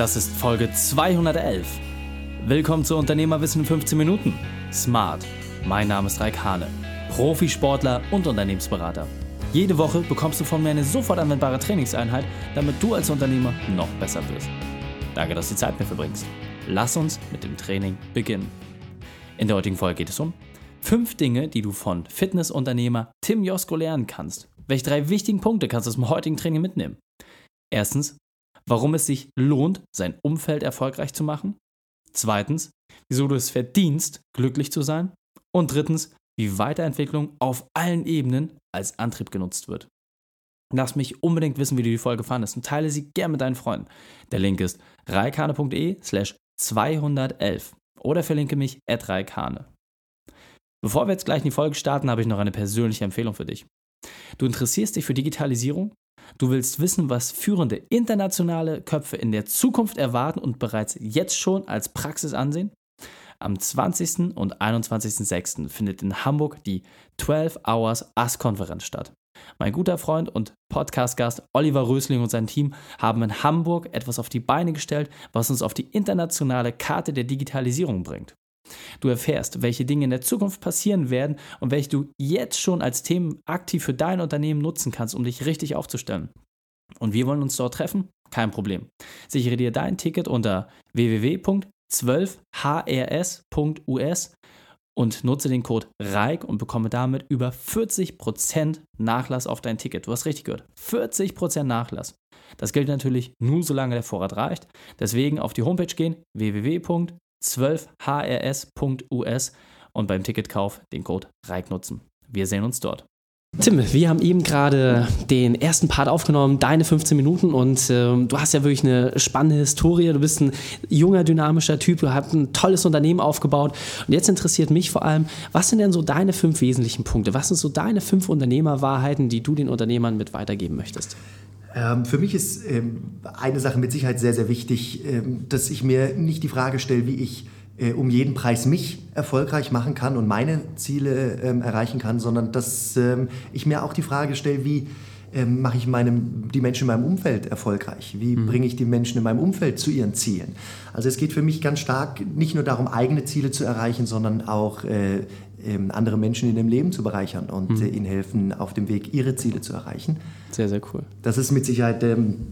Das ist Folge 211. Willkommen zu Unternehmerwissen in 15 Minuten. Smart. Mein Name ist Raik Hane, Profisportler und Unternehmensberater. Jede Woche bekommst du von mir eine sofort anwendbare Trainingseinheit, damit du als Unternehmer noch besser wirst. Danke, dass du die Zeit mit mir verbringst. Lass uns mit dem Training beginnen. In der heutigen Folge geht es um fünf Dinge, die du von Fitnessunternehmer Tim Josko lernen kannst. Welche drei wichtigen Punkte kannst du aus dem heutigen Training mitnehmen? Erstens, warum es sich lohnt, sein Umfeld erfolgreich zu machen. Zweitens, wieso du es verdienst, glücklich zu sein. Und drittens, wie Weiterentwicklung auf allen Ebenen als Antrieb genutzt wird. Lass mich unbedingt wissen, wie du die Folge fandest und teile sie gern mit deinen Freunden. Der Link ist reikane.de slash 211 oder verlinke mich at reikane. Bevor wir jetzt gleich in die Folge starten, habe ich noch eine persönliche Empfehlung für dich. Du interessierst dich für Digitalisierung Du willst wissen, was führende internationale Köpfe in der Zukunft erwarten und bereits jetzt schon als Praxis ansehen? Am 20. und 21.06. findet in Hamburg die 12 Hours AS-Konferenz statt. Mein guter Freund und Podcast-Gast Oliver Rösling und sein Team haben in Hamburg etwas auf die Beine gestellt, was uns auf die internationale Karte der Digitalisierung bringt. Du erfährst, welche Dinge in der Zukunft passieren werden und welche du jetzt schon als Themen aktiv für dein Unternehmen nutzen kannst, um dich richtig aufzustellen. Und wir wollen uns dort treffen? Kein Problem. Sichere dir dein Ticket unter www.12hrs.us und nutze den Code REIK und bekomme damit über 40% Nachlass auf dein Ticket. Du hast richtig gehört. 40% Nachlass. Das gilt natürlich nur, solange der Vorrat reicht. Deswegen auf die Homepage gehen www 12hrs.us und beim Ticketkauf den Code REIK nutzen. Wir sehen uns dort. Tim, wir haben eben gerade den ersten Part aufgenommen, deine 15 Minuten und äh, du hast ja wirklich eine spannende Historie. Du bist ein junger, dynamischer Typ, du hast ein tolles Unternehmen aufgebaut und jetzt interessiert mich vor allem, was sind denn so deine fünf wesentlichen Punkte? Was sind so deine fünf Unternehmerwahrheiten, die du den Unternehmern mit weitergeben möchtest? Ähm, für mich ist ähm, eine Sache mit Sicherheit sehr, sehr wichtig, ähm, dass ich mir nicht die Frage stelle, wie ich äh, um jeden Preis mich erfolgreich machen kann und meine Ziele erreichen kann, sondern dass ich mir auch die Frage stelle, wie mache ich meinem, die Menschen in meinem Umfeld erfolgreich? Wie mhm. bringe ich die Menschen in meinem Umfeld zu ihren Zielen? Also es geht für mich ganz stark nicht nur darum, eigene Ziele zu erreichen, sondern auch äh, ähm, andere Menschen in dem Leben zu bereichern und mhm. äh, ihnen helfen, auf dem Weg ihre Ziele zu erreichen. Sehr, sehr cool. Das ist mit Sicherheit ähm,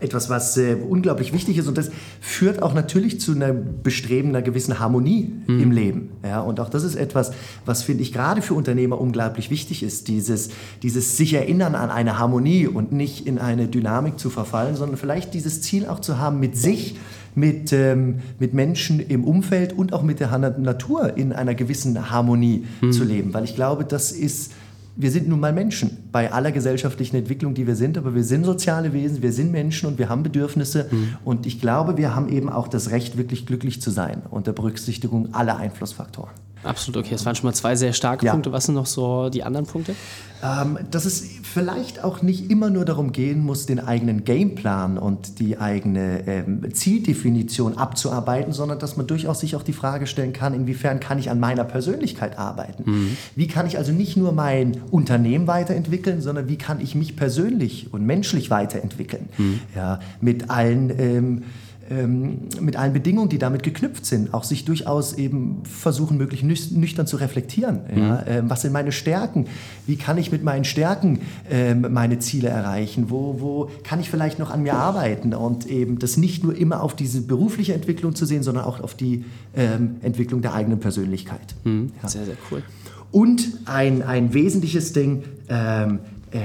etwas, was äh, unglaublich wichtig ist und das führt auch natürlich zu einem Bestreben einer gewissen Harmonie mhm. im Leben. Ja, und auch das ist etwas, was finde ich gerade für Unternehmer unglaublich wichtig ist, dieses, dieses sich erinnern an eine Harmonie und nicht in eine Dynamik zu verfallen, sondern vielleicht dieses Ziel auch zu haben, mit sich mit, ähm, mit Menschen im Umfeld und auch mit der Natur in einer gewissen Harmonie mhm. zu leben. Weil ich glaube, das ist, wir sind nun mal Menschen bei aller gesellschaftlichen Entwicklung, die wir sind, aber wir sind soziale Wesen, wir sind Menschen und wir haben Bedürfnisse. Mhm. Und ich glaube, wir haben eben auch das Recht, wirklich glücklich zu sein unter Berücksichtigung aller Einflussfaktoren. Absolut, okay. Das waren schon mal zwei sehr starke ja. Punkte. Was sind noch so die anderen Punkte? Ähm, dass es vielleicht auch nicht immer nur darum gehen muss, den eigenen Gameplan und die eigene ähm, Zieldefinition abzuarbeiten, sondern dass man durchaus sich auch die Frage stellen kann, inwiefern kann ich an meiner Persönlichkeit arbeiten? Mhm. Wie kann ich also nicht nur mein Unternehmen weiterentwickeln, sondern wie kann ich mich persönlich und menschlich weiterentwickeln? Mhm. Ja, mit allen ähm, mit allen Bedingungen, die damit geknüpft sind, auch sich durchaus eben versuchen, möglichst nüchtern zu reflektieren. Mhm. Ja? Ähm, was sind meine Stärken? Wie kann ich mit meinen Stärken ähm, meine Ziele erreichen? Wo, wo kann ich vielleicht noch an mir arbeiten? Und eben das nicht nur immer auf diese berufliche Entwicklung zu sehen, sondern auch auf die ähm, Entwicklung der eigenen Persönlichkeit. Mhm. Ja. Sehr, sehr cool. Und ein, ein wesentliches Ding, ähm, äh,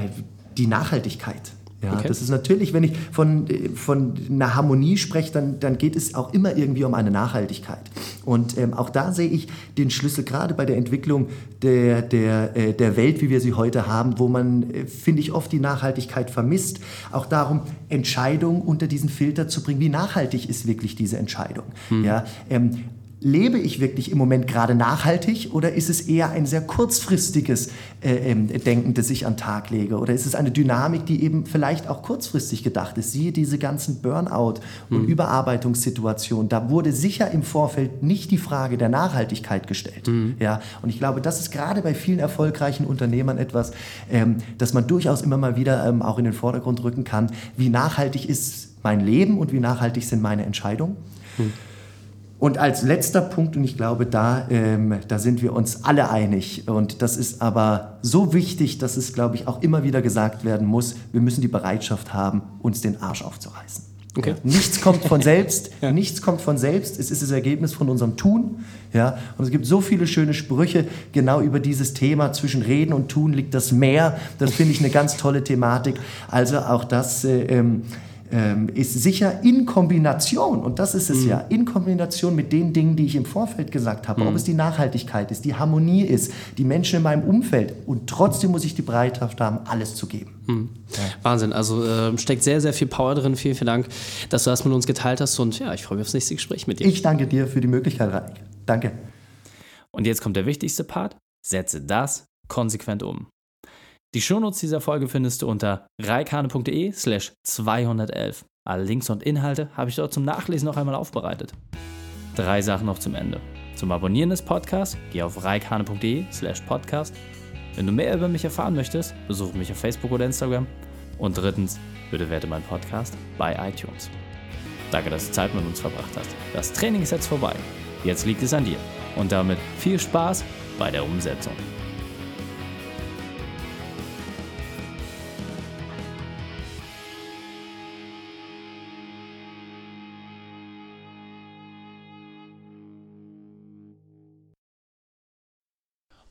die Nachhaltigkeit. Ja, okay. das ist natürlich, wenn ich von, von einer Harmonie spreche, dann, dann geht es auch immer irgendwie um eine Nachhaltigkeit. Und ähm, auch da sehe ich den Schlüssel gerade bei der Entwicklung der, der, äh, der Welt, wie wir sie heute haben, wo man, äh, finde ich, oft die Nachhaltigkeit vermisst. Auch darum, Entscheidungen unter diesen Filter zu bringen. Wie nachhaltig ist wirklich diese Entscheidung? Hm. Ja, ähm, lebe ich wirklich im Moment gerade nachhaltig oder ist es eher ein sehr kurzfristiges äh, ähm, Denken, das ich an den Tag lege? Oder ist es eine Dynamik, die eben vielleicht auch kurzfristig gedacht ist? Siehe diese ganzen Burnout- und mhm. Überarbeitungssituationen. Da wurde sicher im Vorfeld nicht die Frage der Nachhaltigkeit gestellt. Mhm. Ja? Und ich glaube, das ist gerade bei vielen erfolgreichen Unternehmern etwas, ähm, das man durchaus immer mal wieder ähm, auch in den Vordergrund rücken kann. Wie nachhaltig ist mein Leben und wie nachhaltig sind meine Entscheidungen. Hm. Und als letzter Punkt, und ich glaube, da, ähm, da sind wir uns alle einig, und das ist aber so wichtig, dass es, glaube ich, auch immer wieder gesagt werden muss, wir müssen die Bereitschaft haben, uns den Arsch aufzureißen. Okay. Nichts kommt von selbst, ja. nichts kommt von selbst, es ist das Ergebnis von unserem Tun. Ja? Und es gibt so viele schöne Sprüche genau über dieses Thema, zwischen Reden und Tun liegt das Meer. Das finde ich eine ganz tolle Thematik. Also auch das äh, ähm, ähm, ist sicher in Kombination, und das ist es mhm. ja, in Kombination mit den Dingen, die ich im Vorfeld gesagt habe, mhm. ob es die Nachhaltigkeit ist, die Harmonie ist, die Menschen in meinem Umfeld. Und trotzdem muss ich die Bereitschaft haben, alles zu geben. Mhm. Ja. Wahnsinn, also äh, steckt sehr, sehr viel Power drin. Vielen, vielen Dank, dass du das mit uns geteilt hast. Und ja, ich freue mich aufs nächste Gespräch mit dir. Ich danke dir für die Möglichkeit, Raik. Danke. Und jetzt kommt der wichtigste Part. Setze das konsequent um. Die Shownotes dieser Folge findest du unter reikane.de slash 211. Alle Links und Inhalte habe ich dort zum Nachlesen noch einmal aufbereitet. Drei Sachen noch zum Ende. Zum Abonnieren des Podcasts geh auf reikane.de slash podcast. Wenn du mehr über mich erfahren möchtest, besuche mich auf Facebook oder Instagram. Und drittens, bitte werte meinen Podcast bei iTunes. Danke, dass du Zeit mit uns verbracht hast. Das Training ist jetzt vorbei. Jetzt liegt es an dir. Und damit viel Spaß bei der Umsetzung.